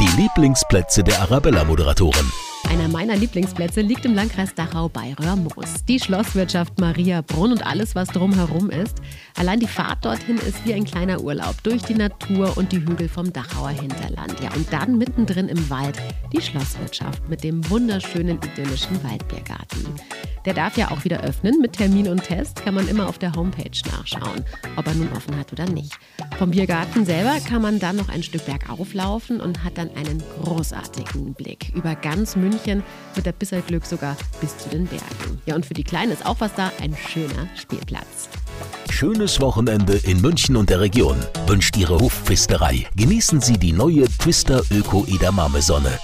Die Lieblingsplätze der Arabella-Moderatoren. Einer meiner Lieblingsplätze liegt im Landkreis Dachau bei Röhrmoos. Die Schlosswirtschaft Maria Brunn und alles, was drumherum ist. Allein die Fahrt dorthin ist wie ein kleiner Urlaub durch die Natur und die Hügel vom Dachauer Hinterland. Ja, und dann mittendrin im Wald die Schlosswirtschaft mit dem wunderschönen idyllischen Waldbiergarten. Der darf ja auch wieder öffnen. Mit Termin und Test kann man immer auf der Homepage nachschauen, ob er nun offen hat oder nicht. Vom Biergarten selber kann man dann noch ein Stück bergauf laufen und hat dann einen großartigen Blick über ganz München mit der Bisserglück sogar bis zu den Bergen. Ja, und für die Kleinen ist auch was da, ein schöner Spielplatz. Schönes Wochenende in München und der Region wünscht Ihre Hofpfisterei. Genießen Sie die neue Twister Öko Edamame Sonne.